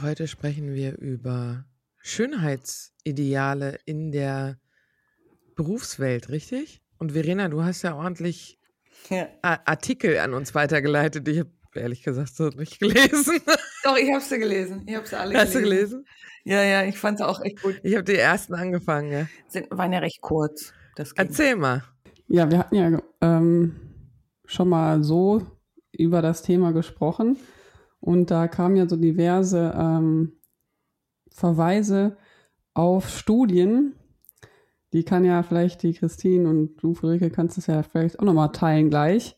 Heute sprechen wir über Schönheitsideale in der Berufswelt, richtig? Und Verena, du hast ja ordentlich ja. Artikel an uns weitergeleitet. Ich habe ehrlich gesagt so nicht gelesen. Doch, ich habe sie gelesen. Ich habe sie alle Hast gelesen. Hast du gelesen? Ja, ja, ich fand sie auch echt gut. Ich habe die ersten angefangen, ja. Sind, waren ja recht kurz. Erzähl mal. Ja, wir hatten ja ähm, schon mal so über das Thema gesprochen. Und da kamen ja so diverse ähm, Verweise auf Studien. Die kann ja vielleicht die Christine und du, Friederike, kannst es ja vielleicht auch nochmal teilen gleich.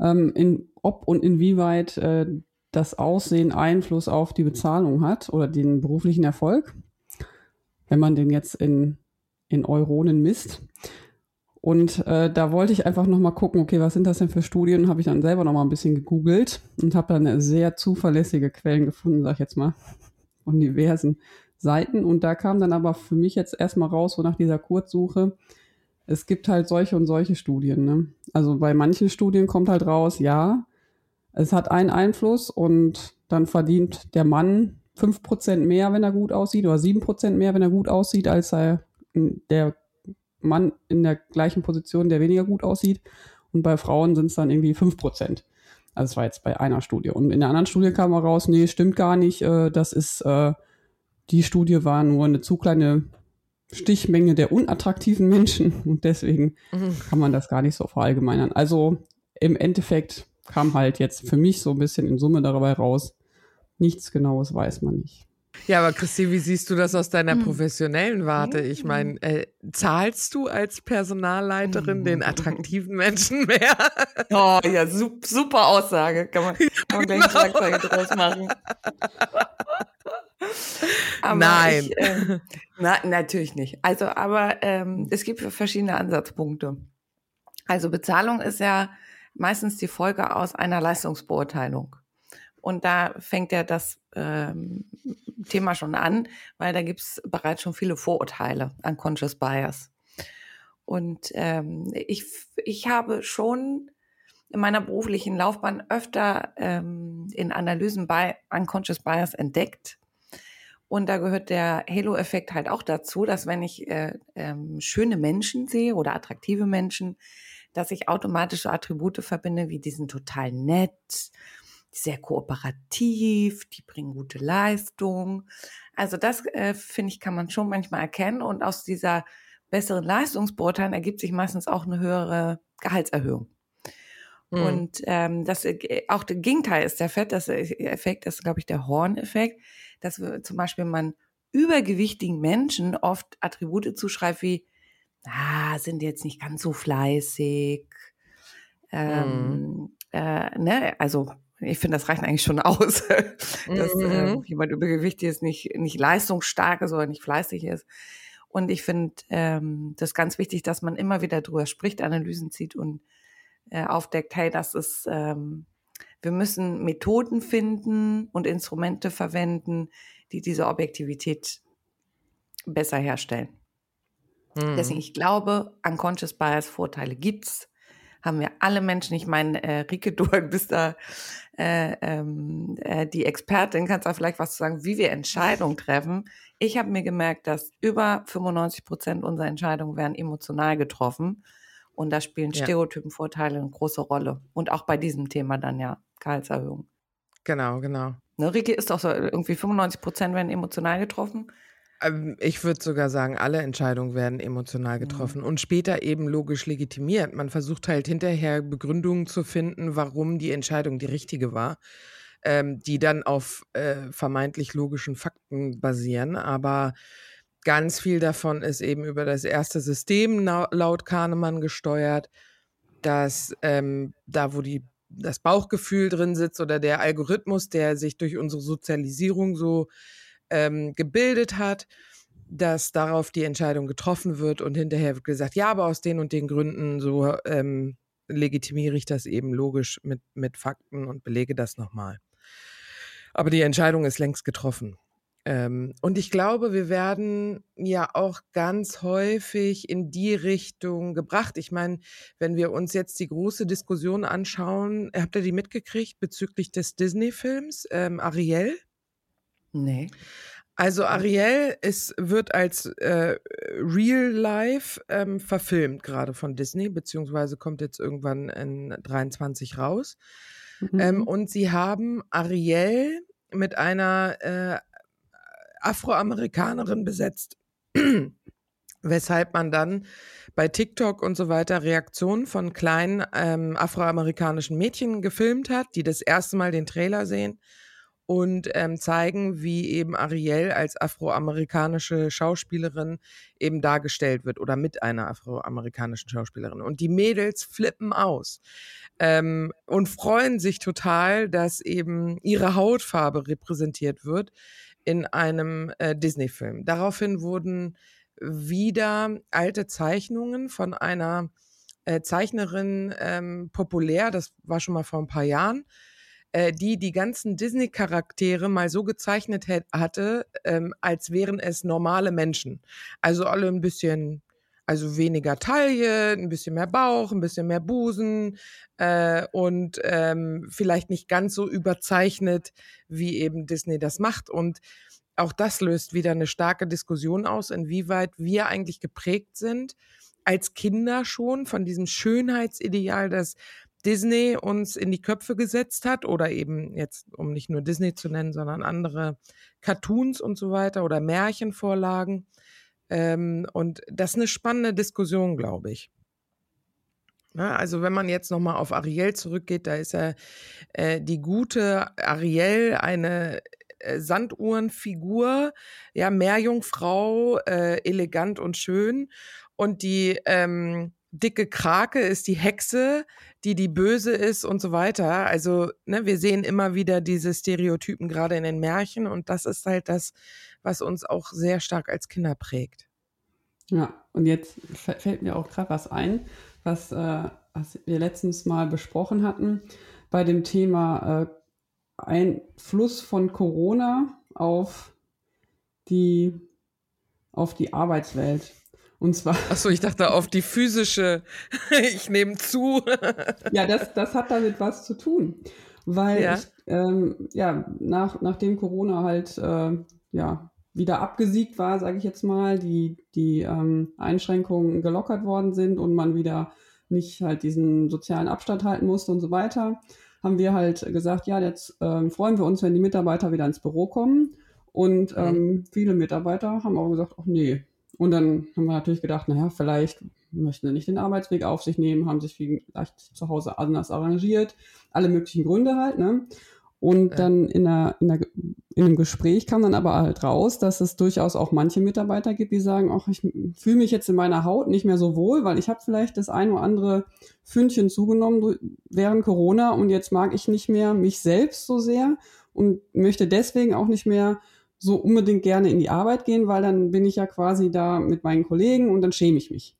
Ähm, in, ob und inwieweit äh, das Aussehen Einfluss auf die Bezahlung hat oder den beruflichen Erfolg, wenn man den jetzt in, in Euronen misst. Und äh, da wollte ich einfach nochmal gucken, okay, was sind das denn für Studien? Habe ich dann selber nochmal ein bisschen gegoogelt und habe dann sehr zuverlässige Quellen gefunden, sag ich jetzt mal, von diversen Seiten. Und da kam dann aber für mich jetzt erstmal raus, so nach dieser Kurzsuche, es gibt halt solche und solche Studien. Ne? Also bei manchen Studien kommt halt raus, ja, es hat einen Einfluss und dann verdient der Mann 5% mehr, wenn er gut aussieht, oder 7% mehr, wenn er gut aussieht, als er der Mann in der gleichen Position, der weniger gut aussieht. Und bei Frauen sind es dann irgendwie 5%. Also das war jetzt bei einer Studie. Und in der anderen Studie kam mal raus, nee, stimmt gar nicht. Äh, das ist, äh, die Studie war nur eine zu kleine Stichmenge der unattraktiven Menschen. Und deswegen mhm. kann man das gar nicht so verallgemeinern. Also im Endeffekt kam halt jetzt für mich so ein bisschen in Summe dabei raus. Nichts Genaues weiß man nicht. Ja, aber Christi, wie siehst du das aus deiner hm. professionellen Warte? Ich meine, äh, zahlst du als Personalleiterin den attraktiven Menschen mehr? Oh ja, super Aussage. Kann man, kann man gleich genau. Schlagzeile draus machen. Aber Nein. Ich, äh, na, natürlich nicht. Also, aber ähm, es gibt verschiedene Ansatzpunkte. Also Bezahlung ist ja meistens die Folge aus einer Leistungsbeurteilung. Und da fängt ja das ähm, Thema schon an, weil da gibt es bereits schon viele Vorurteile an Conscious Bias. Und ähm, ich, ich habe schon in meiner beruflichen Laufbahn öfter ähm, in Analysen bei Unconscious Bias entdeckt. Und da gehört der Halo-Effekt halt auch dazu, dass wenn ich äh, ähm, schöne Menschen sehe oder attraktive Menschen, dass ich automatisch Attribute verbinde wie die sind total nett, sehr kooperativ, die bringen gute Leistung. Also das äh, finde ich kann man schon manchmal erkennen und aus dieser besseren Leistungsbeurteilung ergibt sich meistens auch eine höhere Gehaltserhöhung. Mhm. Und ähm, das äh, auch der Gegenteil ist der Fett, das äh, Effekt ist, glaube ich, der Horn-Effekt, dass wir zum Beispiel man übergewichtigen Menschen oft Attribute zuschreibt wie ah, sind jetzt nicht ganz so fleißig. Ähm, mhm. äh, ne? Also ich finde, das reicht eigentlich schon aus, dass mhm. äh, jemand übergewichtig ist, nicht, nicht leistungsstark ist oder nicht fleißig ist. Und ich finde ähm, das ganz wichtig, dass man immer wieder drüber spricht, Analysen zieht und äh, aufdeckt, hey, das ist, ähm, wir müssen Methoden finden und Instrumente verwenden, die diese Objektivität besser herstellen. Mhm. Deswegen, ich glaube, Unconscious Bias Vorteile gibt's. Haben wir alle Menschen. Ich meine, äh, Rike, du bist da äh, ähm, äh, die Expertin, kannst da vielleicht was zu sagen, wie wir Entscheidungen treffen. Ich habe mir gemerkt, dass über 95 Prozent unserer Entscheidungen werden emotional getroffen. Und da spielen ja. Stereotypenvorteile eine große Rolle. Und auch bei diesem Thema dann ja Gehaltserhöhung. Genau, genau. Ne, Rike ist auch so, irgendwie 95 Prozent werden emotional getroffen. Ähm, ich würde sogar sagen, alle Entscheidungen werden emotional mhm. getroffen mhm. und später eben logisch legitimiert. Man versucht halt hinterher Begründungen zu finden, warum die Entscheidung die richtige war, ähm, die dann auf äh, vermeintlich logischen Fakten basieren. Aber ganz viel davon ist eben über das erste System laut Kahnemann gesteuert, dass ähm, da, wo die das Bauchgefühl drin sitzt oder der Algorithmus, der sich durch unsere Sozialisierung so ähm, gebildet hat, dass darauf die Entscheidung getroffen wird und hinterher wird gesagt, ja, aber aus den und den Gründen so ähm, legitimiere ich das eben logisch mit, mit Fakten und belege das nochmal. Aber die Entscheidung ist längst getroffen. Ähm, und ich glaube, wir werden ja auch ganz häufig in die Richtung gebracht. Ich meine, wenn wir uns jetzt die große Diskussion anschauen, habt ihr die mitgekriegt bezüglich des Disney-Films ähm, Ariel? Nee. Also Ariel ist, wird als äh, Real Life ähm, verfilmt, gerade von Disney, beziehungsweise kommt jetzt irgendwann in 23 raus. Mhm. Ähm, und sie haben Ariel mit einer äh, Afroamerikanerin besetzt. Weshalb man dann bei TikTok und so weiter Reaktionen von kleinen ähm, afroamerikanischen Mädchen gefilmt hat, die das erste Mal den Trailer sehen und ähm, zeigen, wie eben Ariel als afroamerikanische Schauspielerin eben dargestellt wird oder mit einer afroamerikanischen Schauspielerin. Und die Mädels flippen aus ähm, und freuen sich total, dass eben ihre Hautfarbe repräsentiert wird in einem äh, Disney-Film. Daraufhin wurden wieder alte Zeichnungen von einer äh, Zeichnerin ähm, populär, das war schon mal vor ein paar Jahren, äh, die die ganzen Disney-Charaktere mal so gezeichnet hatte, ähm, als wären es normale Menschen. Also alle ein bisschen, also weniger Taille, ein bisschen mehr Bauch, ein bisschen mehr Busen äh, und ähm, vielleicht nicht ganz so überzeichnet, wie eben Disney das macht. Und auch das löst wieder eine starke Diskussion aus, inwieweit wir eigentlich geprägt sind als Kinder schon von diesem Schönheitsideal, das Disney uns in die Köpfe gesetzt hat oder eben jetzt, um nicht nur Disney zu nennen, sondern andere Cartoons und so weiter oder Märchenvorlagen. Ähm, und das ist eine spannende Diskussion, glaube ich. Ja, also wenn man jetzt nochmal auf Ariel zurückgeht, da ist ja äh, die gute Ariel eine äh, Sanduhrenfigur, ja, Meerjungfrau, äh, elegant und schön. Und die ähm, dicke Krake ist die Hexe, die die Böse ist und so weiter. Also ne, wir sehen immer wieder diese Stereotypen gerade in den Märchen und das ist halt das, was uns auch sehr stark als Kinder prägt. Ja, und jetzt fällt mir auch gerade was ein, was, äh, was wir letztens mal besprochen hatten bei dem Thema äh, Einfluss von Corona auf die, auf die Arbeitswelt. Und zwar. Achso, ich dachte auf die physische, ich nehme zu. ja, das, das hat damit was zu tun. Weil ja, ich, ähm, ja nach, nachdem Corona halt äh, ja, wieder abgesiegt war, sage ich jetzt mal, die, die ähm, Einschränkungen gelockert worden sind und man wieder nicht halt diesen sozialen Abstand halten musste und so weiter, haben wir halt gesagt, ja, jetzt ähm, freuen wir uns, wenn die Mitarbeiter wieder ins Büro kommen. Und mhm. ähm, viele Mitarbeiter haben auch gesagt, ach nee, und dann haben wir natürlich gedacht, naja, vielleicht möchten sie nicht den Arbeitsweg auf sich nehmen, haben sich vielleicht zu Hause anders arrangiert, alle möglichen Gründe halt, ne? Und ja. dann in, einer, in, einer, in einem Gespräch kam dann aber halt raus, dass es durchaus auch manche Mitarbeiter gibt, die sagen, ach, ich fühle mich jetzt in meiner Haut nicht mehr so wohl, weil ich habe vielleicht das ein oder andere Fündchen zugenommen während Corona und jetzt mag ich nicht mehr mich selbst so sehr und möchte deswegen auch nicht mehr so unbedingt gerne in die Arbeit gehen, weil dann bin ich ja quasi da mit meinen Kollegen und dann schäme ich mich.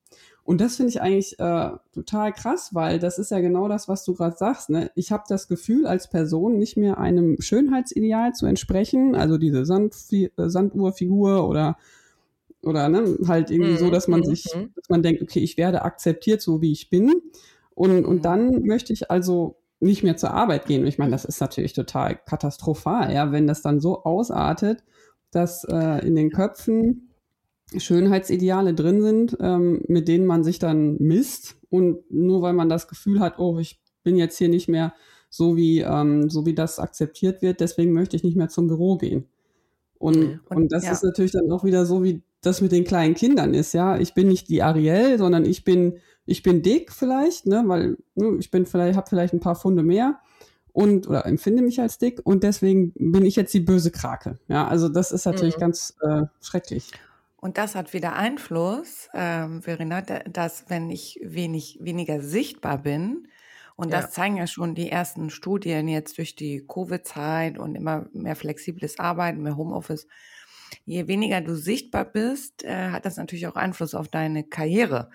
Und das finde ich eigentlich äh, total krass, weil das ist ja genau das, was du gerade sagst. Ne? Ich habe das Gefühl, als Person nicht mehr einem Schönheitsideal zu entsprechen, also diese Sand, äh, Sanduhrfigur oder oder ne, halt irgendwie so, dass man mhm, sich, mhm. dass man denkt, okay, ich werde akzeptiert, so wie ich bin. Und, und mhm. dann möchte ich also nicht mehr zur Arbeit gehen. Ich meine, das ist natürlich total katastrophal, ja, wenn das dann so ausartet, dass äh, in den Köpfen Schönheitsideale drin sind, ähm, mit denen man sich dann misst. Und nur weil man das Gefühl hat, oh, ich bin jetzt hier nicht mehr so wie, ähm, so wie das akzeptiert wird, deswegen möchte ich nicht mehr zum Büro gehen. Und, und, und das ja. ist natürlich dann auch wieder so, wie das mit den kleinen Kindern ist, ja. Ich bin nicht die Ariel, sondern ich bin, ich bin dick vielleicht, ne, weil ne, ich bin vielleicht, habe vielleicht ein paar Funde mehr und oder empfinde mich als dick und deswegen bin ich jetzt die böse Krake. Ja, also das ist natürlich mhm. ganz äh, schrecklich. Und das hat wieder Einfluss, ähm, Verena, dass wenn ich wenig, weniger sichtbar bin, und das ja. zeigen ja schon die ersten Studien jetzt durch die Covid-Zeit und immer mehr flexibles Arbeiten, mehr Homeoffice. Je weniger du sichtbar bist, äh, hat das natürlich auch Einfluss auf deine Karriere.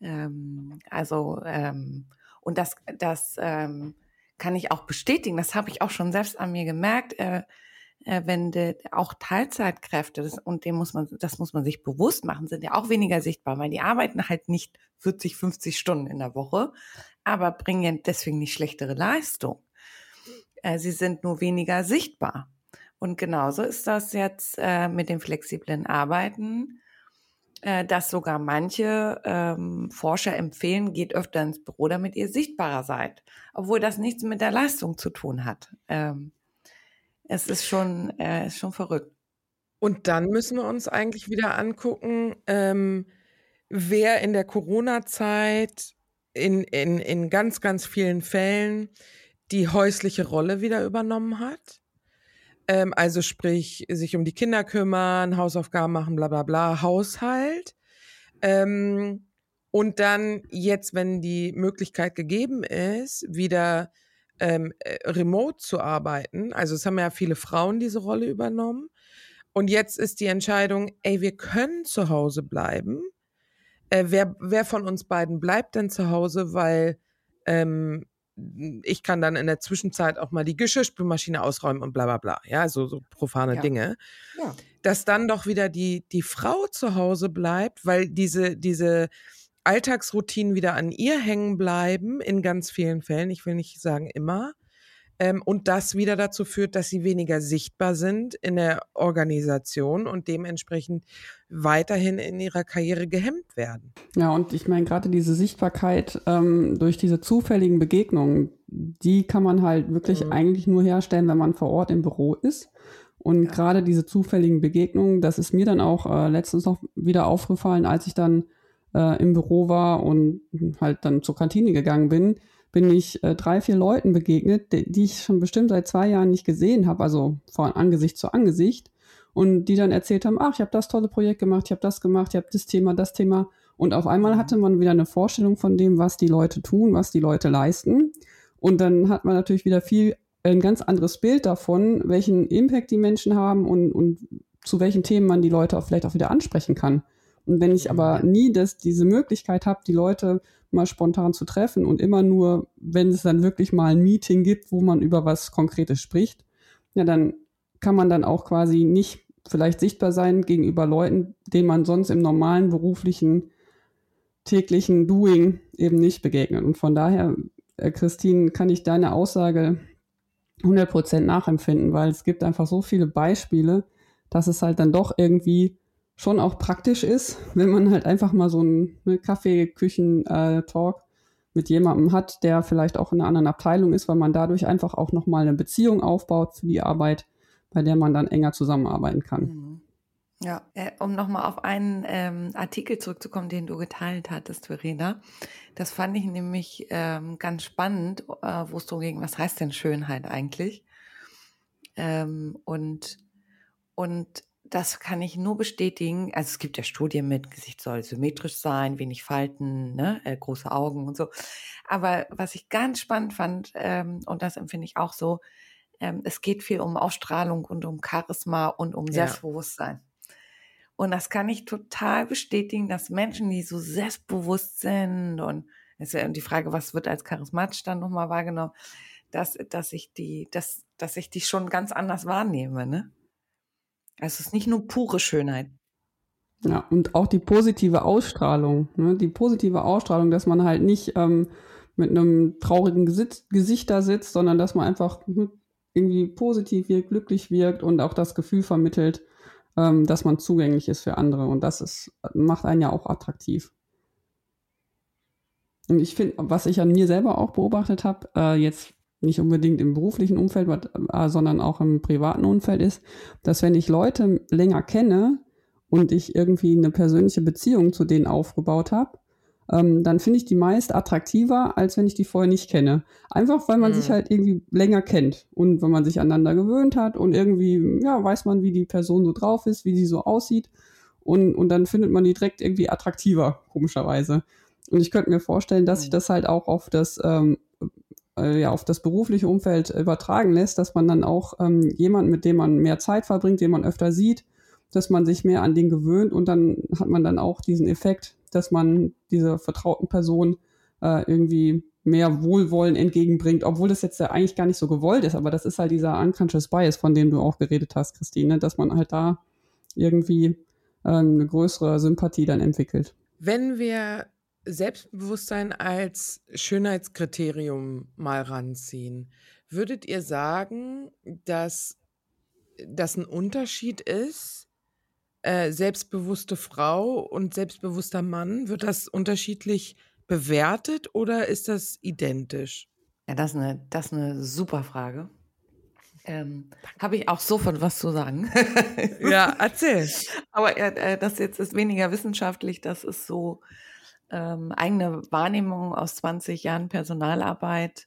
Ähm, also, ähm, und das, das ähm, kann ich auch bestätigen. Das habe ich auch schon selbst an mir gemerkt. Äh, äh, wenn de, auch Teilzeitkräfte, das, und dem muss man, das muss man sich bewusst machen, sind ja auch weniger sichtbar, weil die arbeiten halt nicht 40, 50 Stunden in der Woche, aber bringen deswegen nicht schlechtere Leistung. Äh, sie sind nur weniger sichtbar. Und genauso ist das jetzt äh, mit dem flexiblen Arbeiten, äh, dass sogar manche ähm, Forscher empfehlen, geht öfter ins Büro, damit ihr sichtbarer seid, obwohl das nichts mit der Leistung zu tun hat. Ähm, es ist schon, äh, ist schon verrückt. Und dann müssen wir uns eigentlich wieder angucken, ähm, wer in der Corona-Zeit in, in, in ganz, ganz vielen Fällen die häusliche Rolle wieder übernommen hat. Ähm, also sprich, sich um die Kinder kümmern, Hausaufgaben machen, bla bla bla, Haushalt. Ähm, und dann jetzt, wenn die Möglichkeit gegeben ist, wieder ähm, äh, remote zu arbeiten. Also es haben ja viele Frauen diese Rolle übernommen. Und jetzt ist die Entscheidung, ey, wir können zu Hause bleiben. Äh, wer, wer von uns beiden bleibt denn zu Hause, weil ähm, ich kann dann in der Zwischenzeit auch mal die Geschirrspülmaschine ausräumen und bla bla bla. Ja, so, so profane ja. Dinge. Ja. Dass dann doch wieder die, die Frau zu Hause bleibt, weil diese, diese Alltagsroutinen wieder an ihr hängen bleiben, in ganz vielen Fällen, ich will nicht sagen immer, ähm, und das wieder dazu führt, dass sie weniger sichtbar sind in der Organisation und dementsprechend weiterhin in ihrer Karriere gehemmt werden. Ja, und ich meine, gerade diese Sichtbarkeit ähm, durch diese zufälligen Begegnungen, die kann man halt wirklich mhm. eigentlich nur herstellen, wenn man vor Ort im Büro ist. Und ja. gerade diese zufälligen Begegnungen, das ist mir dann auch äh, letztens noch wieder aufgefallen, als ich dann äh, im Büro war und halt dann zur Kantine gegangen bin, bin ich äh, drei, vier Leuten begegnet, die, die, ich schon bestimmt seit zwei Jahren nicht gesehen habe, also von Angesicht zu Angesicht. Und die dann erzählt haben, ach, ich habe das tolle Projekt gemacht, ich habe das gemacht, ich habe das Thema, das Thema. Und auf einmal hatte man wieder eine Vorstellung von dem, was die Leute tun, was die Leute leisten. Und dann hat man natürlich wieder viel ein ganz anderes Bild davon, welchen Impact die Menschen haben und, und zu welchen Themen man die Leute auch vielleicht auch wieder ansprechen kann. Und wenn ich aber nie das, diese Möglichkeit habe, die Leute mal spontan zu treffen und immer nur, wenn es dann wirklich mal ein Meeting gibt, wo man über was Konkretes spricht, ja, dann kann man dann auch quasi nicht vielleicht sichtbar sein gegenüber Leuten, denen man sonst im normalen beruflichen, täglichen Doing eben nicht begegnet. Und von daher, äh, Christine, kann ich deine Aussage 100% nachempfinden, weil es gibt einfach so viele Beispiele, dass es halt dann doch irgendwie schon auch praktisch ist, wenn man halt einfach mal so einen ne, Kaffeeküchen-Talk mit jemandem hat, der vielleicht auch in einer anderen Abteilung ist, weil man dadurch einfach auch nochmal eine Beziehung aufbaut für die Arbeit, bei der man dann enger zusammenarbeiten kann. Mhm. Ja, äh, um nochmal auf einen ähm, Artikel zurückzukommen, den du geteilt hattest, Verena. Das fand ich nämlich ähm, ganz spannend, äh, wo es darum ging, was heißt denn Schönheit eigentlich? Ähm, und, und das kann ich nur bestätigen. Also es gibt ja Studien mit, Gesicht soll symmetrisch sein, wenig Falten, ne, äh, große Augen und so. Aber was ich ganz spannend fand, ähm, und das empfinde ich auch so, ähm, es geht viel um Ausstrahlung und um Charisma und um ja. Selbstbewusstsein. Und das kann ich total bestätigen, dass Menschen, die so selbstbewusst sind und es ist ja die Frage, was wird als charismatisch dann nochmal wahrgenommen, dass, dass ich die, dass, dass ich die schon ganz anders wahrnehme, ne? Es ist nicht nur pure Schönheit. Ja, und auch die positive Ausstrahlung, ne? die positive Ausstrahlung, dass man halt nicht ähm, mit einem traurigen Gesicht, Gesicht da sitzt, sondern dass man einfach hm, irgendwie positiv wirkt, glücklich wirkt und auch das Gefühl vermittelt, ähm, dass man zugänglich ist für andere. Und das ist, macht einen ja auch attraktiv. Und ich finde, was ich an mir selber auch beobachtet habe, äh, jetzt nicht unbedingt im beruflichen Umfeld, äh, sondern auch im privaten Umfeld ist, dass wenn ich Leute länger kenne und ich irgendwie eine persönliche Beziehung zu denen aufgebaut habe, ähm, dann finde ich die meist attraktiver, als wenn ich die vorher nicht kenne. Einfach weil man mhm. sich halt irgendwie länger kennt und wenn man sich aneinander gewöhnt hat und irgendwie, ja, weiß man, wie die Person so drauf ist, wie sie so aussieht. Und, und dann findet man die direkt irgendwie attraktiver, komischerweise. Und ich könnte mir vorstellen, dass sich mhm. das halt auch auf das, ähm, äh, ja, auf das berufliche Umfeld übertragen lässt, dass man dann auch ähm, jemanden, mit dem man mehr Zeit verbringt, den man öfter sieht, dass man sich mehr an den gewöhnt und dann hat man dann auch diesen Effekt, dass man dieser vertrauten Person äh, irgendwie mehr Wohlwollen entgegenbringt, obwohl das jetzt ja eigentlich gar nicht so gewollt ist, aber das ist halt dieser unconscious bias, von dem du auch geredet hast, Christine, dass man halt da irgendwie äh, eine größere Sympathie dann entwickelt. Wenn wir Selbstbewusstsein als Schönheitskriterium mal ranziehen, würdet ihr sagen, dass das ein Unterschied ist, äh, selbstbewusste Frau und selbstbewusster Mann, wird das unterschiedlich bewertet oder ist das identisch? Ja, das ist eine, das ist eine super Frage. Ähm, Habe ich auch sofort was zu sagen. ja, erzähl. Aber äh, das jetzt ist weniger wissenschaftlich, das ist so ähm, eigene Wahrnehmung aus 20 Jahren Personalarbeit.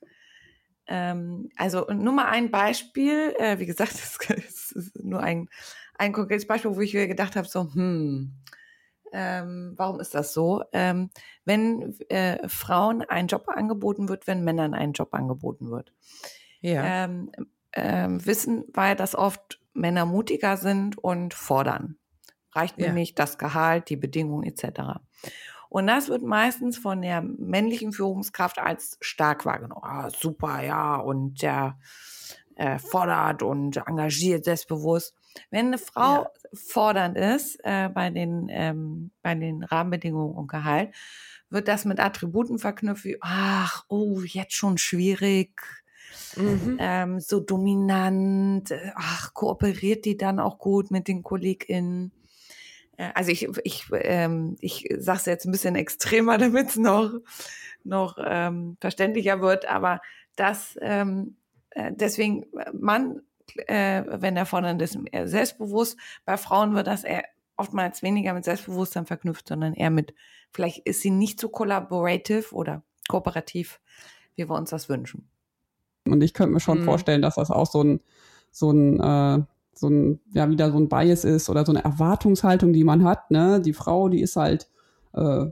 Ähm, also nur mal ein Beispiel, äh, wie gesagt, es ist nur ein ein konkretes Beispiel, wo ich mir gedacht habe, so, hm, ähm, warum ist das so? Ähm, wenn äh, Frauen ein Job angeboten wird, wenn Männern ein Job angeboten wird. Ja. Ähm, ähm, wissen wir, dass oft Männer mutiger sind und fordern. Reicht mir ja. nicht das Gehalt, die Bedingungen etc. Und das wird meistens von der männlichen Führungskraft als stark wahrgenommen. Ah, super, ja, und der äh, fordert und engagiert, selbstbewusst. Wenn eine Frau ja. fordernd ist äh, bei, den, ähm, bei den Rahmenbedingungen und Gehalt, wird das mit Attributen verknüpft wie, ach, oh, jetzt schon schwierig, mhm. ähm, so dominant, äh, ach, kooperiert die dann auch gut mit den KollegInnen? Also ich, ich, ähm, ich sage es jetzt ein bisschen extremer, damit es noch, noch ähm, verständlicher wird, aber das ähm, äh, deswegen, man äh, wenn er fordern ist, eher selbstbewusst. Bei Frauen wird das eher oftmals weniger mit Selbstbewusstsein verknüpft, sondern eher mit, vielleicht ist sie nicht so collaborative oder kooperativ, wie wir uns das wünschen. Und ich könnte mir schon mhm. vorstellen, dass das auch so ein, so ein, äh, so ein, ja, wieder so ein Bias ist oder so eine Erwartungshaltung, die man hat, ne? Die Frau, die ist halt, äh,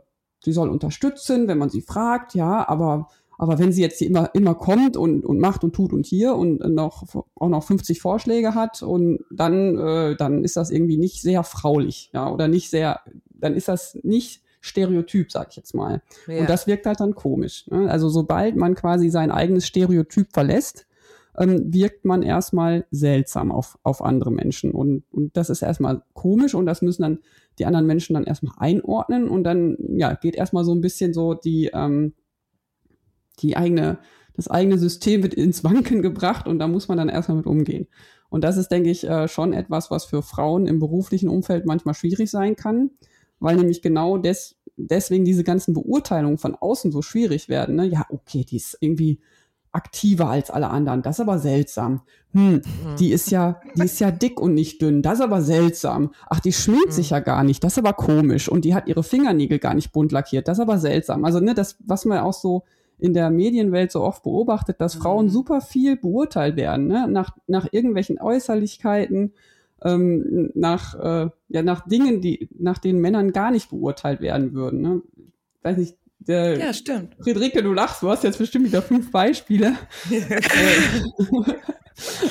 die soll unterstützen, wenn man sie fragt, ja, aber aber wenn sie jetzt immer, immer kommt und, und macht und tut und hier und noch, auch noch 50 Vorschläge hat und dann, äh, dann ist das irgendwie nicht sehr fraulich, ja, oder nicht sehr, dann ist das nicht Stereotyp, sag ich jetzt mal. Ja. Und das wirkt halt dann komisch. Ne? Also sobald man quasi sein eigenes Stereotyp verlässt, ähm, wirkt man erstmal seltsam auf, auf andere Menschen. Und, und das ist erstmal komisch und das müssen dann die anderen Menschen dann erstmal einordnen und dann ja, geht erstmal so ein bisschen so die, ähm, die eigene, das eigene System wird ins Wanken gebracht und da muss man dann erstmal mit umgehen. Und das ist, denke ich, äh, schon etwas, was für Frauen im beruflichen Umfeld manchmal schwierig sein kann, weil nämlich genau des, deswegen diese ganzen Beurteilungen von außen so schwierig werden. Ne? Ja, okay, die ist irgendwie aktiver als alle anderen. Das ist aber seltsam. Hm, mhm. die ist ja, die ist ja dick und nicht dünn. Das ist aber seltsam. Ach, die schminkt mhm. sich ja gar nicht. Das ist aber komisch. Und die hat ihre Fingernägel gar nicht bunt lackiert. Das ist aber seltsam. Also, ne, das, was man auch so in der Medienwelt so oft beobachtet, dass mhm. Frauen super viel beurteilt werden, ne? nach, nach irgendwelchen Äußerlichkeiten, ähm, nach, äh, ja, nach Dingen, die, nach denen Männern gar nicht beurteilt werden würden. Ne? Weiß nicht, der, ja, stimmt. Friederike, du lachst, du hast jetzt bestimmt wieder fünf Beispiele.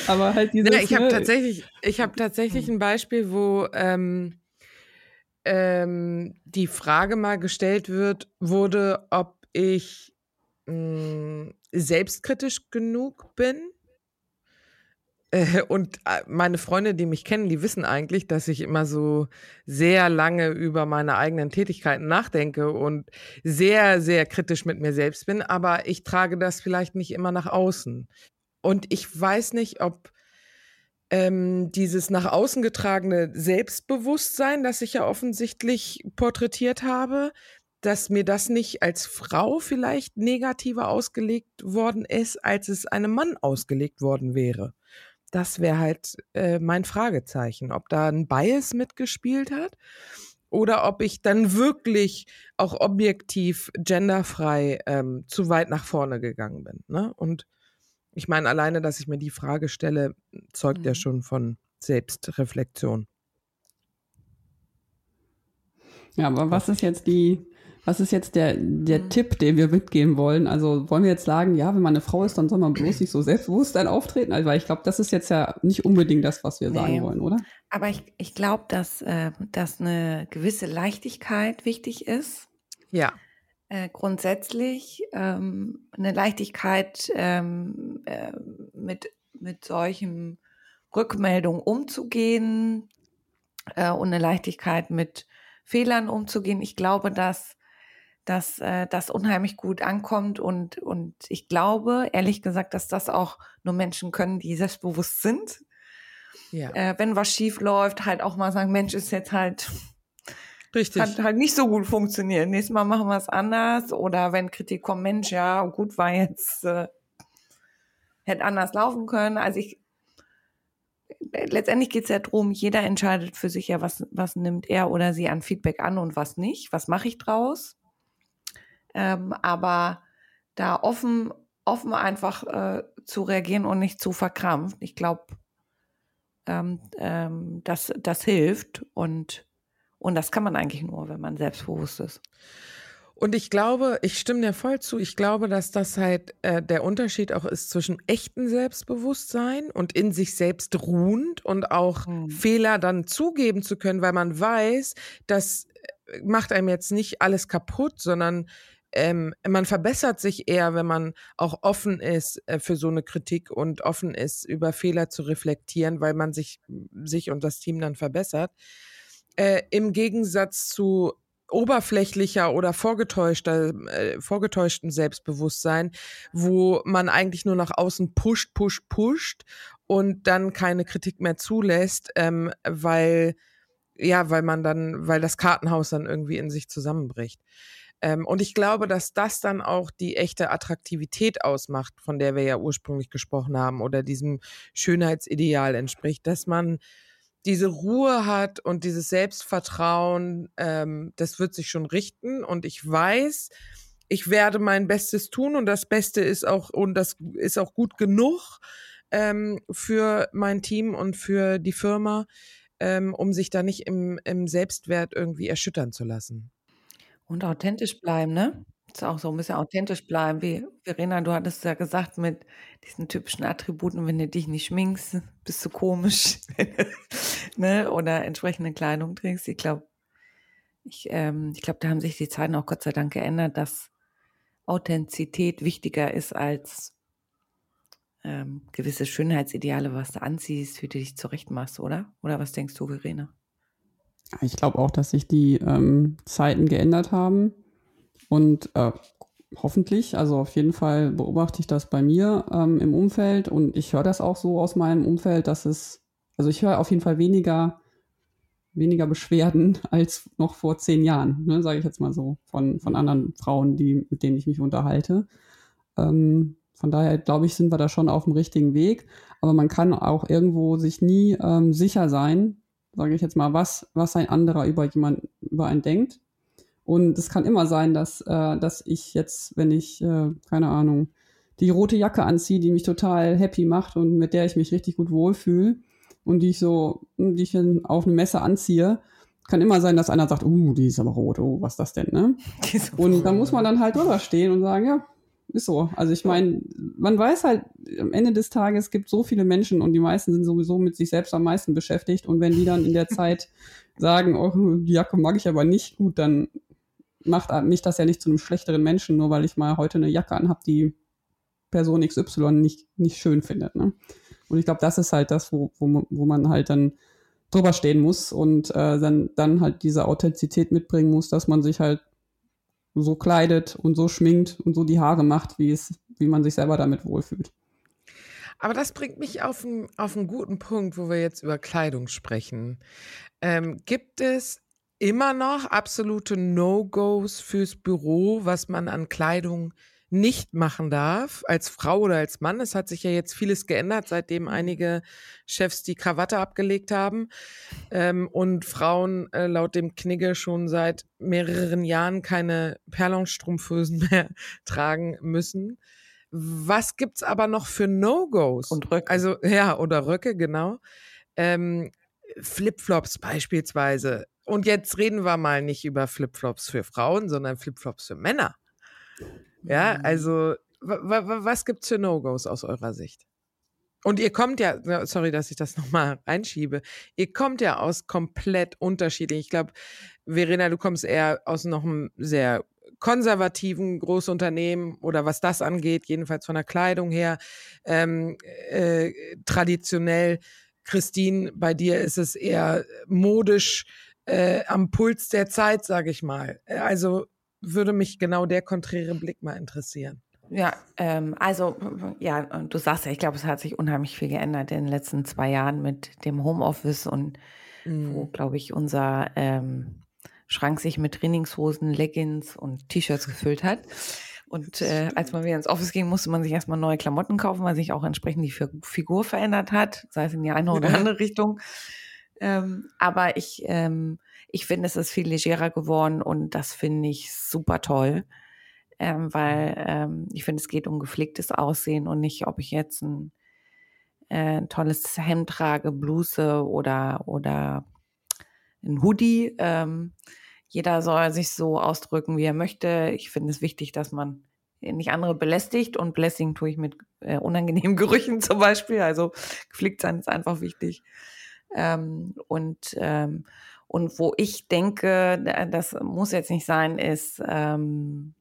Aber halt diese. Ja, ich habe ne, tatsächlich, ich habe tatsächlich ein Beispiel, wo ähm, ähm, die Frage mal gestellt wird, wurde, ob ich mh, hm, selbstkritisch genug bin. Äh, und äh, meine Freunde, die mich kennen, die wissen eigentlich, dass ich immer so sehr lange über meine eigenen Tätigkeiten nachdenke und sehr, sehr kritisch mit mir selbst bin. Aber ich trage das vielleicht nicht immer nach außen. Und ich weiß nicht, ob ähm, dieses nach außen getragene Selbstbewusstsein, das ich ja offensichtlich porträtiert habe, dass mir das nicht als Frau vielleicht negativer ausgelegt worden ist, als es einem Mann ausgelegt worden wäre. Das wäre halt äh, mein Fragezeichen, ob da ein Bias mitgespielt hat oder ob ich dann wirklich auch objektiv genderfrei ähm, zu weit nach vorne gegangen bin. Ne? Und ich meine, alleine, dass ich mir die Frage stelle, zeugt mhm. ja schon von Selbstreflexion. Ja, aber was ist jetzt die, was ist jetzt der, der mhm. Tipp, den wir mitgeben wollen? Also wollen wir jetzt sagen, ja, wenn man eine Frau ist, dann soll man bloß nicht so selbstbewusst dann auftreten? Also, weil ich glaube, das ist jetzt ja nicht unbedingt das, was wir nee. sagen wollen, oder? Aber ich, ich glaube, dass, äh, dass eine gewisse Leichtigkeit wichtig ist. Ja. Äh, grundsätzlich ähm, eine Leichtigkeit ähm, äh, mit, mit solchen Rückmeldungen umzugehen äh, und eine Leichtigkeit mit Fehlern umzugehen. Ich glaube, dass dass äh, das unheimlich gut ankommt und und ich glaube ehrlich gesagt, dass das auch nur Menschen können, die selbstbewusst sind. Ja. Äh, wenn was schief läuft, halt auch mal sagen, Mensch, ist jetzt halt Richtig. Hat halt nicht so gut funktioniert. Nächstes Mal machen wir es anders. Oder wenn Kritik kommt, Mensch, ja, gut, war jetzt, äh, hätte anders laufen können. Also ich, letztendlich geht es ja darum, jeder entscheidet für sich ja, was, was nimmt er oder sie an Feedback an und was nicht. Was mache ich draus? Ähm, aber da offen, offen einfach äh, zu reagieren und nicht zu verkrampft. Ich glaube, ähm, ähm, das, das hilft und und das kann man eigentlich nur, wenn man selbstbewusst ist. Und ich glaube, ich stimme dir voll zu, ich glaube, dass das halt äh, der Unterschied auch ist zwischen echten Selbstbewusstsein und in sich selbst ruhend und auch hm. Fehler dann zugeben zu können, weil man weiß, das äh, macht einem jetzt nicht alles kaputt, sondern ähm, man verbessert sich eher, wenn man auch offen ist äh, für so eine Kritik und offen ist, über Fehler zu reflektieren, weil man sich, sich und das Team dann verbessert äh, im Gegensatz zu oberflächlicher oder vorgetäuschter, äh, vorgetäuschten Selbstbewusstsein, wo man eigentlich nur nach außen pusht, pusht, pusht und dann keine Kritik mehr zulässt, ähm, weil ja, weil man dann, weil das Kartenhaus dann irgendwie in sich zusammenbricht. Ähm, und ich glaube, dass das dann auch die echte Attraktivität ausmacht, von der wir ja ursprünglich gesprochen haben, oder diesem Schönheitsideal entspricht, dass man diese Ruhe hat und dieses Selbstvertrauen, ähm, das wird sich schon richten. Und ich weiß, ich werde mein Bestes tun und das Beste ist auch, und das ist auch gut genug ähm, für mein Team und für die Firma, ähm, um sich da nicht im, im Selbstwert irgendwie erschüttern zu lassen. Und authentisch bleiben, ne? Ist auch so ein bisschen authentisch bleiben. Wie Verena, du hattest ja gesagt, mit diesen typischen Attributen, wenn du dich nicht schminkst, bist du komisch, ne? Oder entsprechende Kleidung trägst. Ich glaube, ich, ähm, ich glaube, da haben sich die Zeiten auch Gott sei Dank geändert, dass Authentizität wichtiger ist als ähm, gewisse Schönheitsideale, was du anziehst, wie du dich zurechtmachst, oder? Oder was denkst du, Verena? Ich glaube auch, dass sich die ähm, Zeiten geändert haben und äh, hoffentlich, also auf jeden Fall beobachte ich das bei mir ähm, im Umfeld und ich höre das auch so aus meinem Umfeld, dass es, also ich höre auf jeden Fall weniger, weniger Beschwerden als noch vor zehn Jahren, ne, sage ich jetzt mal so, von, von anderen Frauen, die, mit denen ich mich unterhalte. Ähm, von daher glaube ich, sind wir da schon auf dem richtigen Weg. Aber man kann auch irgendwo sich nie ähm, sicher sein, sage ich jetzt mal, was, was ein anderer über jemand, über einen denkt. Und es kann immer sein, dass, äh, dass ich jetzt, wenn ich, äh, keine Ahnung, die rote Jacke anziehe, die mich total happy macht und mit der ich mich richtig gut wohlfühle und die ich so, die ich auf eine Messe anziehe, kann immer sein, dass einer sagt, uh, die ist aber rot, oh, was ist das denn, ne? Und da muss man dann halt drüber stehen und sagen, ja, ist so. Also ich meine, man weiß halt, am Ende des Tages gibt so viele Menschen und die meisten sind sowieso mit sich selbst am meisten beschäftigt und wenn die dann in der Zeit sagen, oh, die Jacke mag ich aber nicht gut, dann macht mich das ja nicht zu einem schlechteren Menschen, nur weil ich mal heute eine Jacke anhab, die Person XY nicht, nicht schön findet. Ne? Und ich glaube, das ist halt das, wo, wo, wo man halt dann drüber stehen muss und äh, dann, dann halt diese Authentizität mitbringen muss, dass man sich halt so kleidet und so schminkt und so die Haare macht, wie es, wie man sich selber damit wohlfühlt. Aber das bringt mich auf einen, auf einen guten Punkt, wo wir jetzt über Kleidung sprechen. Ähm, gibt es immer noch absolute No-Gos fürs Büro, was man an Kleidung nicht machen darf, als Frau oder als Mann. Es hat sich ja jetzt vieles geändert, seitdem einige Chefs die Krawatte abgelegt haben ähm, und Frauen äh, laut dem Knigge schon seit mehreren Jahren keine Perlonstrumpfhösen mehr tragen müssen. Was gibt's aber noch für No-Gos? Und Röcke. Also, ja, oder Röcke, genau. Ähm, Flipflops beispielsweise. Und jetzt reden wir mal nicht über Flipflops für Frauen, sondern Flipflops für Männer. Ja, Mhm. also was gibt's für No-Gos aus eurer Sicht? Und ihr kommt ja, sorry, dass ich das nochmal reinschiebe, ihr kommt ja aus komplett unterschiedlichen. Ich glaube, Verena, du kommst eher aus noch einem sehr konservativen Großunternehmen oder was das angeht, jedenfalls von der Kleidung her, ähm, äh, traditionell. Christine, bei dir ist es eher modisch äh, am Puls der Zeit, sage ich mal. Also würde mich genau der konträre Blick mal interessieren. Ja, ähm, also ja, du sagst ja, ich glaube, es hat sich unheimlich viel geändert in den letzten zwei Jahren mit dem Homeoffice und Mhm. wo, glaube ich, unser ähm, Schrank sich mit Trainingshosen, Leggings und T-Shirts gefüllt hat. Und äh, als man wieder ins Office ging, musste man sich erstmal neue Klamotten kaufen, weil sich auch entsprechend die Fi- Figur verändert hat, sei es in die eine oder andere Richtung. Ähm, aber ich, ähm, ich finde, es ist viel legerer geworden und das finde ich super toll, ähm, weil ähm, ich finde, es geht um gepflegtes Aussehen und nicht, ob ich jetzt ein, äh, ein tolles Hemd trage, Bluse oder, oder ein Hoodie. Ähm, jeder soll sich so ausdrücken, wie er möchte. Ich finde es wichtig, dass man nicht andere belästigt und belästigen tue ich mit äh, unangenehmen Gerüchen zum Beispiel. Also gepflegt sein ist einfach wichtig. Ähm, und, ähm, und wo ich denke, da- das muss jetzt nicht sein, ist, ähm,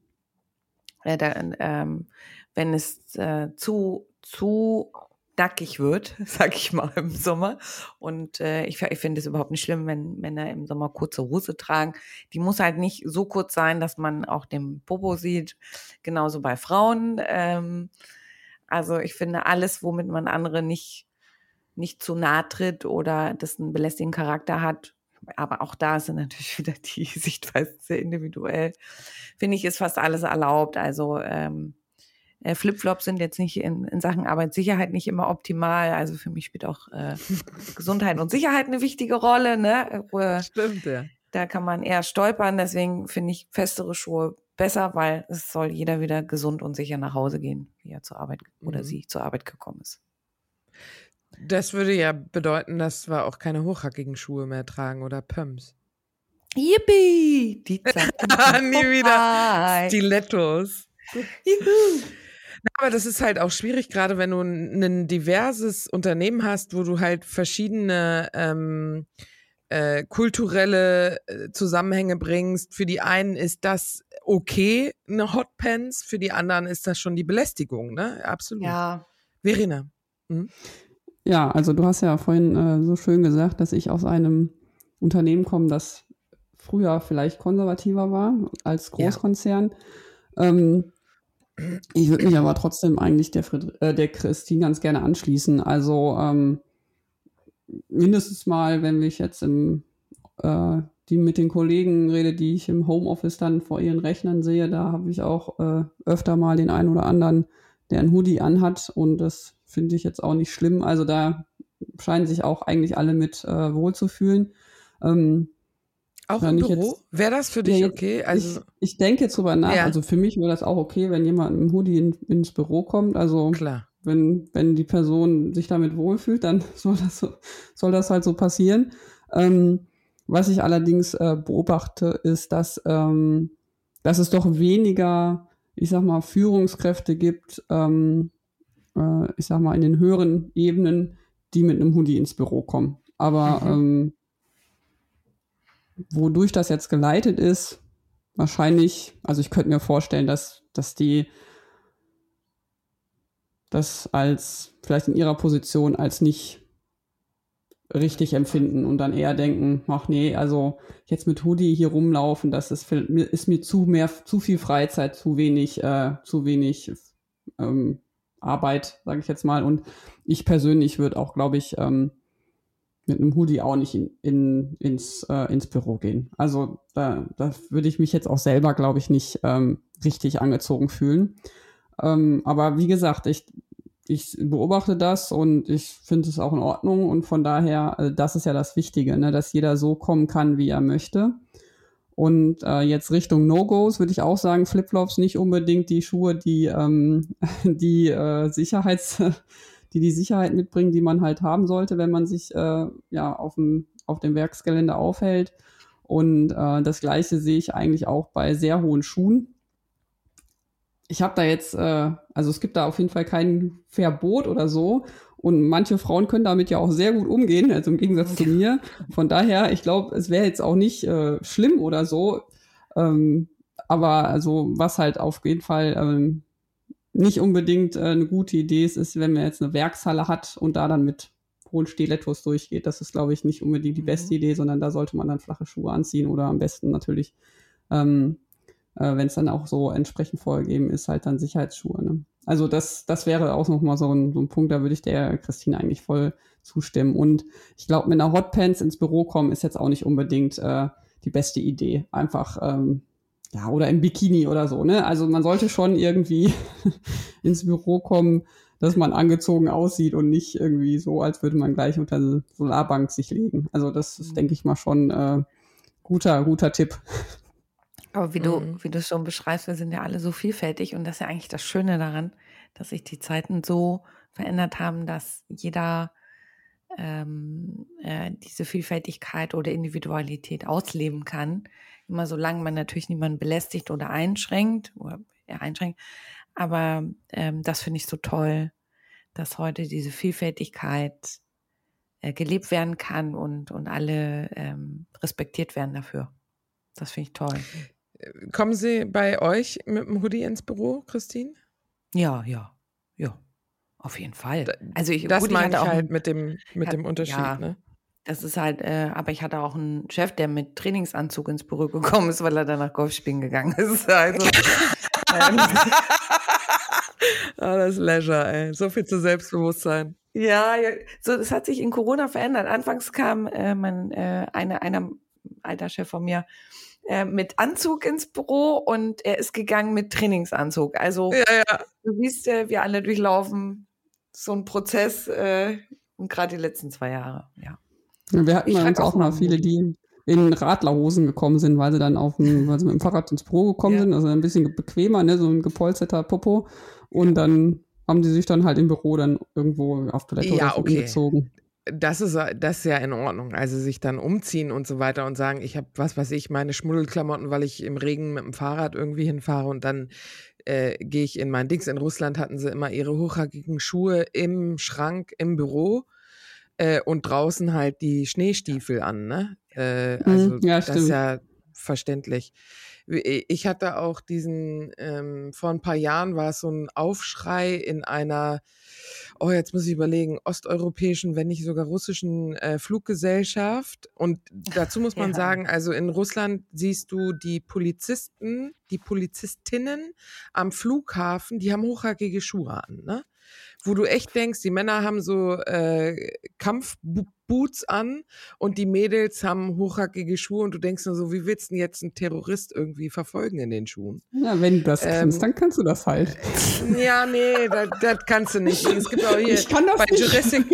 äh, da, ähm, wenn es äh, zu, zu nackig wird, sag ich mal im Sommer. Und äh, ich, ich finde es überhaupt nicht schlimm, wenn Männer im Sommer kurze Hose tragen. Die muss halt nicht so kurz sein, dass man auch den Popo sieht. Genauso bei Frauen. Ähm, also ich finde alles, womit man andere nicht nicht zu nahe tritt oder das einen belästigen Charakter hat. Aber auch da sind natürlich wieder die Sichtweisen sehr individuell. Finde ich, ist fast alles erlaubt. Also ähm, äh, Flipflops sind jetzt nicht in, in Sachen Arbeitssicherheit nicht immer optimal. Also für mich spielt auch äh, Gesundheit und Sicherheit eine wichtige Rolle. Ne? Äh, Stimmt, ja. Da kann man eher stolpern. Deswegen finde ich festere Schuhe besser, weil es soll jeder wieder gesund und sicher nach Hause gehen, wie er zur Arbeit oder Mhm. sie zur Arbeit gekommen ist. Das würde ja bedeuten, dass wir auch keine hochhackigen Schuhe mehr tragen oder Pumps. Yippie! Die Zeit ist Nie wieder. Stilettos. Juhu. Aber das ist halt auch schwierig, gerade wenn du ein, diverses Unternehmen hast, wo du halt verschiedene ähm, äh, kulturelle äh, Zusammenhänge bringst. Für die einen ist das okay, eine Hotpants, für die anderen ist das schon die Belästigung, ne? Absolut. Ja, Verena. Ja, also du hast ja vorhin äh, so schön gesagt, dass ich aus einem Unternehmen komme, das früher vielleicht konservativer war als Ja. Großkonzern. Ähm, ich würde mich aber trotzdem eigentlich der, Fried äh, der Christine ganz gerne anschließen. Also ähm, mindestens mal, wenn ich jetzt im, äh, die mit den Kollegen rede, die ich im Homeoffice dann vor ihren Rechnern sehe, da habe ich auch äh, öfter mal den einen oder anderen, der ein Hoodie anhat und das finde ich jetzt auch nicht schlimm. Also da scheinen sich auch eigentlich alle mit äh, wohlzufühlen. Ähm, Auch im Büro? Wäre das für ja, dich jetzt- okay? Also, ich, ich denke jetzt drüber nach. Ja. Also für mich wäre das auch okay, wenn jemand im Hoodie in, ins Büro kommt. Also klar. wenn, wenn die Person sich damit wohlfühlt, dann soll das, so, soll das halt so passieren. Ähm, was ich allerdings äh, beobachte, ist, dass, ähm, dass es doch weniger, ich sag mal, Führungskräfte gibt, ähm, äh, ich sag mal, in den höheren Ebenen, die mit einem Hoodie ins Büro kommen. Aber Mhm. ähm, wodurch das jetzt geleitet ist, wahrscheinlich, also ich könnte mir vorstellen, dass, dass die das als vielleicht in ihrer Position als nicht richtig empfinden und dann eher denken, ach nee, also jetzt mit Hoodie hier rumlaufen, das ist, ist mir zu mehr, zu viel Freizeit, zu wenig, äh, zu wenig ähm, Arbeit, sage ich jetzt mal. Und ich persönlich würde auch, glaube ich, ähm, mit einem Hoodie auch nicht in, in, ins, äh, ins Büro gehen. Also da, da würde ich mich jetzt auch selber, glaube ich, nicht ähm, richtig angezogen fühlen. Ähm, aber wie gesagt, ich, ich beobachte das und ich finde es auch in Ordnung und von daher, äh, das ist ja das Wichtige, ne, dass jeder so kommen kann, wie er möchte. Und äh, jetzt Richtung No-Gos würde ich auch sagen, Flipflops nicht unbedingt die Schuhe, die ähm, die äh, Sicherheits, die die Sicherheit mitbringen, die man halt haben sollte, wenn man sich äh, ja auf dem auf dem Werksgelände aufhält. Und äh, das Gleiche sehe ich eigentlich auch bei sehr hohen Schuhen. Ich habe da jetzt, äh, also es gibt da auf jeden Fall kein Verbot oder so. Und manche Frauen können damit ja auch sehr gut umgehen, also im Gegensatz zu mir. Von daher, ich glaube, es wäre jetzt auch nicht äh, schlimm oder so. Ähm, aber also, was halt auf jeden Fall ähm, nicht unbedingt äh, eine gute Idee ist, ist, wenn man jetzt eine Werkshalle hat und da dann mit hohen Stilettos durchgeht. Das ist, glaube ich, nicht unbedingt die mhm. beste Idee, sondern da sollte man dann flache Schuhe anziehen oder am besten natürlich, ähm, äh, wenn es dann auch so entsprechend vorgegeben ist, halt dann Sicherheitsschuhe. Ne? Also das, das wäre auch nochmal so ein, so ein Punkt, da würde ich der Christine eigentlich voll zustimmen. Und ich glaube, mit einer Hotpants ins Büro kommen ist jetzt auch nicht unbedingt äh, die beste Idee. Einfach, ähm, ja, oder im Bikini oder so, ne? Also man sollte schon irgendwie ins Büro kommen, dass man angezogen aussieht und nicht irgendwie so, als würde man gleich unter eine Solarbank sich legen. Also das ist, denke ich mal, schon äh, guter, guter Tipp. Aber wie du, mhm. wie du es schon beschreibst, wir sind ja alle so vielfältig und das ist ja eigentlich das Schöne daran, dass sich die Zeiten so verändert haben, dass jeder ähm, äh, diese Vielfältigkeit oder Individualität ausleben kann. Immer solange man natürlich niemanden belästigt oder einschränkt oder ja, einschränkt. Aber ähm, das finde ich so toll, dass heute diese Vielfältigkeit äh, gelebt werden kann und, und alle ähm, respektiert werden dafür. Das finde ich toll. Kommen Sie bei euch mit dem Hoodie ins Büro, Christine? Ja, ja, ja. Auf jeden Fall. Also ich, das meine ich halt mit dem, mit hat, dem Unterschied, ja, ne? Das ist halt, äh, aber ich hatte auch einen Chef, der mit Trainingsanzug ins Büro gekommen ist, weil er dann nach Golf spielen gegangen ist. Also, ähm, oh, das Leisure, ey. So viel zu Selbstbewusstsein. Ja, ja. so das hat sich in Corona verändert. Anfangs kam äh, mein äh, eine, einer alter Chef von mir äh, mit Anzug ins Büro und er ist gegangen mit Trainingsanzug. Also ja, ja. du siehst, äh, wir alle durchlaufen so einen Prozess äh, und gerade die letzten zwei Jahre, ja. ja wir hatten bei uns auch mal viele, die in Radlerhosen gekommen sind, weil sie dann auf dem, weil sie mit dem Fahrrad ins Büro gekommen ja. sind, also ein bisschen bequemer, ne, so ein gepolsterter Popo. Und dann haben die sich dann halt im Büro dann irgendwo auf Toilette ja, oder so okay. umgezogen das ist, das ist ja in Ordnung. Also sich dann umziehen und so weiter und sagen, ich habe, was weiß ich, meine Schmuddelklamotten, weil ich im Regen mit dem Fahrrad irgendwie hinfahre und dann äh, gehe ich in mein Dings. In Russland hatten sie immer ihre hochhackigen Schuhe im Schrank, im Büro äh, und draußen halt die Schneestiefel an. Ne? Äh, mhm, also ja, das ist ja verständlich. Ich hatte auch diesen, ähm, vor ein paar Jahren war es so ein Aufschrei in einer oh, jetzt muss ich überlegen, osteuropäischen, wenn nicht sogar russischen äh, Fluggesellschaft. Und dazu muss man ja. sagen, also in Russland siehst du die Polizisten, die Polizistinnen am Flughafen, die haben hochhackige Schuhe an, ne? Wo du echt denkst, die Männer haben so äh, Kampf Boots an und die Mädels haben hochhackige Schuhe und du denkst nur so, wie willst du denn jetzt einen Terrorist irgendwie verfolgen in den Schuhen? Ja, wenn du das ähm, kannst, dann kannst du das halt. Ja, nee, das, das kannst du nicht. Es gibt auch hier bei, Jurassic,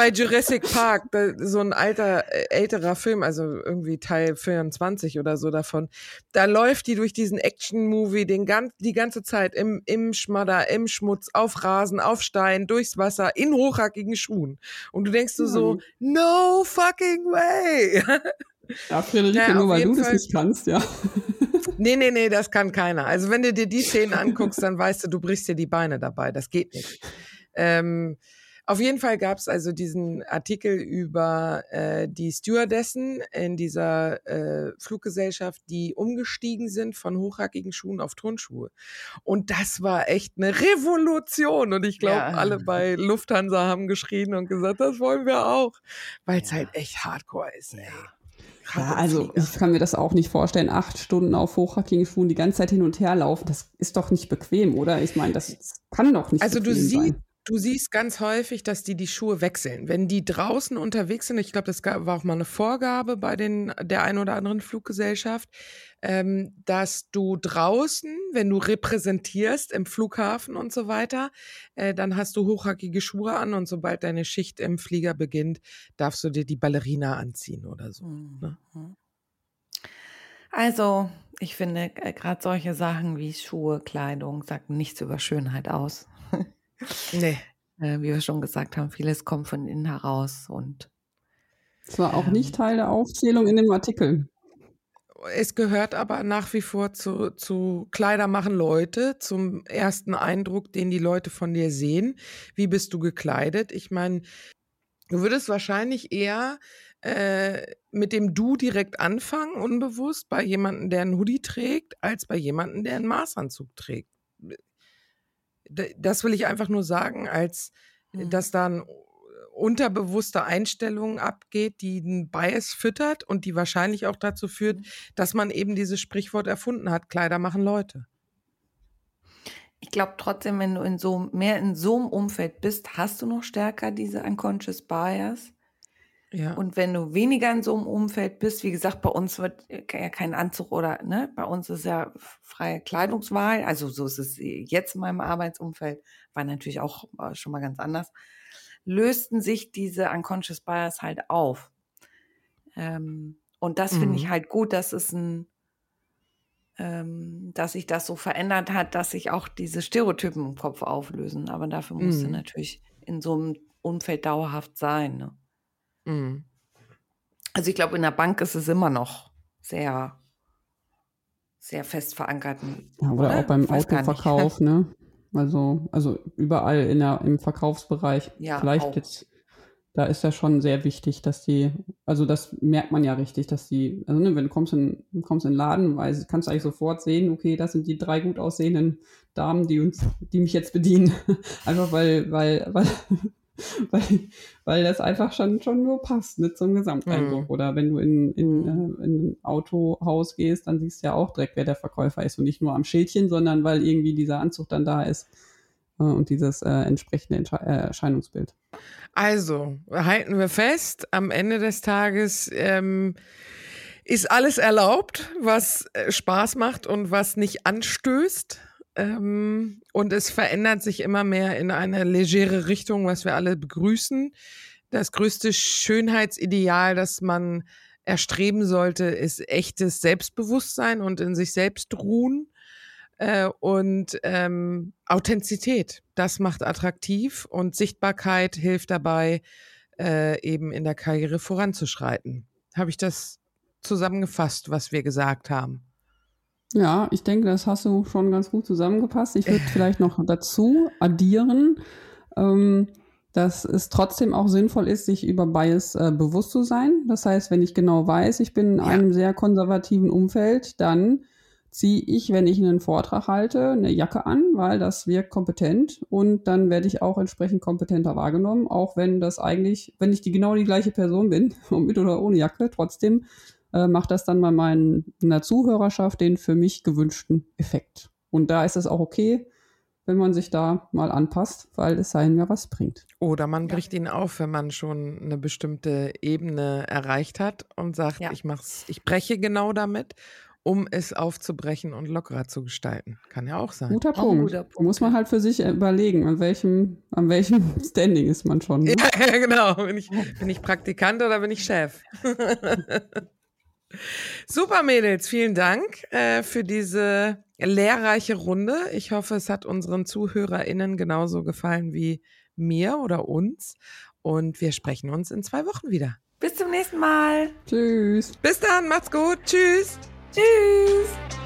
bei Jurassic Park so ein alter, älterer Film, also irgendwie Teil 24 oder so davon. Da läuft die durch diesen Action-Movie den ganz, die ganze Zeit im, im Schmadder, im Schmutz, auf Rasen, auf Stein, durchs Wasser, in hochhackigen Schuhen. Und du denkst du so, no, no fucking way. Ja, Friederike, naja, nur weil du Fall. das nicht kannst, ja. Nee, nee, nee, das kann keiner. Also wenn du dir die Szenen anguckst, dann weißt du, du brichst dir die Beine dabei. Das geht nicht. Ähm, auf jeden Fall gab es also diesen Artikel über äh, die Stewardessen in dieser äh, Fluggesellschaft, die umgestiegen sind von hochhackigen Schuhen auf Turnschuhe. Und das war echt eine Revolution. Und ich glaube, ja. alle bei Lufthansa haben geschrien und gesagt, das wollen wir auch, weil es ja. halt echt hardcore ist. Ey. Ja, also ich kann mir das auch nicht vorstellen, acht Stunden auf hochhackigen Schuhen die ganze Zeit hin und her laufen. Das ist doch nicht bequem, oder? Ich meine, das kann doch nicht also du siehst, Du siehst ganz häufig, dass die die Schuhe wechseln. Wenn die draußen unterwegs sind, ich glaube, das war auch mal eine Vorgabe bei den, der einen oder anderen Fluggesellschaft, ähm, dass du draußen, wenn du repräsentierst im Flughafen und so weiter, äh, dann hast du hochhackige Schuhe an und sobald deine Schicht im Flieger beginnt, darfst du dir die Ballerina anziehen oder so. Ne? Mhm. Also, ich finde, äh, gerade solche Sachen wie Schuhe, Kleidung sagen nichts über Schönheit aus. Nee. Äh, wie wir schon gesagt haben, vieles kommt von innen heraus und. Es war auch ähm, nicht Teil der Aufzählung in dem Artikel. Es gehört aber nach wie vor zu, zu Kleider machen Leute, zum ersten Eindruck, den die Leute von dir sehen. Wie bist du gekleidet? Ich meine, du würdest wahrscheinlich eher äh, mit dem Du direkt anfangen, unbewusst, bei jemandem, der einen Hoodie trägt, als bei jemandem, der einen Maßanzug trägt. Das will ich einfach nur sagen, als mhm. dass dann unterbewusste Einstellung abgeht, die einen Bias füttert und die wahrscheinlich auch dazu führt, mhm. dass man eben dieses Sprichwort erfunden hat, Kleider machen Leute. Ich glaube trotzdem, wenn du in so mehr in so einem Umfeld bist, hast du noch stärker diese unconscious bias. Ja. Und wenn du weniger in so einem Umfeld bist, wie gesagt, bei uns wird ja kein Anzug oder, ne, bei uns ist ja freie Kleidungswahl, also so ist es jetzt in meinem Arbeitsumfeld, war natürlich auch äh, schon mal ganz anders, lösten sich diese Unconscious Bias halt auf. Ähm, und das mhm. finde ich mhm. halt gut, dass es ein, ähm, dass sich das so verändert hat, dass sich auch diese Stereotypen im Kopf auflösen. Aber dafür mhm. musste natürlich in so einem Umfeld dauerhaft sein. Ne? Mhm. Also ich glaube, in der Bank ist es immer noch sehr, sehr fest verankert. Ja, oder, oder, auch beim Autoverkauf, ne? Also, also überall in der, im Verkaufsbereich. Ja, Vielleicht auch. jetzt, da ist ja schon sehr wichtig, dass die, also das merkt man ja richtig, dass die, also ne, wenn du kommst in, kommst in den Laden, weißt, kannst du eigentlich sofort sehen, okay, das sind die drei gut aussehenden Damen, die uns, die mich jetzt bedienen. Einfach weil, weil, weil, weil, weil das einfach schon, schon nur passt mit so einem Gesamteindruck. Mhm. Oder wenn du in, in, äh, in ein Autohaus gehst, dann siehst du ja auch direkt, wer der Verkäufer ist und nicht nur am Schildchen, sondern weil irgendwie dieser Anzug dann da ist äh, und dieses äh, entsprechende Entsche äh, Erscheinungsbild. Also, halten wir fest, am Ende des Tages ähm, ist alles erlaubt, was äh, Spaß macht und was nicht anstößt. Ähm, und es verändert sich immer mehr in eine legere Richtung, was wir alle begrüßen. Das größte Schönheitsideal, das man erstreben sollte, ist echtes Selbstbewusstsein und in sich selbst ruhen. Äh, und ähm, Authentizität, das macht attraktiv und Sichtbarkeit hilft dabei, äh, eben in der Karriere voranzuschreiten. Habe ich das zusammengefasst, was wir gesagt haben? Ja, ich denke, das hast du schon ganz gut zusammengepasst. Ich würde vielleicht noch dazu addieren, ähm, dass es trotzdem auch sinnvoll ist, sich über Bias äh, bewusst zu sein. Das heißt, wenn ich genau weiß, ich bin in ja. einem sehr konservativen Umfeld, dann ziehe ich, wenn ich einen Vortrag halte, eine Jacke an, weil das wirkt kompetent und dann werde ich auch entsprechend kompetenter wahrgenommen, auch wenn das eigentlich, wenn ich die genau die gleiche Person bin, mit oder ohne Jacke, trotzdem äh, macht das dann bei meiner Zuhörerschaft den für mich gewünschten Effekt. Und da ist es auch okay, wenn man sich da mal anpasst, weil es sein ja was bringt. Oder man bricht ja. ihn auf, wenn man schon eine bestimmte Ebene erreicht hat und sagt, ja. ich mach's, ich breche genau damit, um es aufzubrechen und lockerer zu gestalten. Kann ja auch sein. Guter Punkt. Guter Punkt. Muss man halt für sich überlegen, an welchem, an welchem Standing ist man schon. Ne? Ja, genau. Bin ich, bin ich Praktikant oder bin ich Chef? Super Mädels, vielen Dank äh, für diese lehrreiche Runde. Ich hoffe, es hat unseren ZuhörerInnen genauso gefallen wie mir oder uns. Und wir sprechen uns in zwei Wochen wieder. Bis zum nächsten Mal. Tschüss. Bis dann, macht's gut. Tschüss. Tschüss.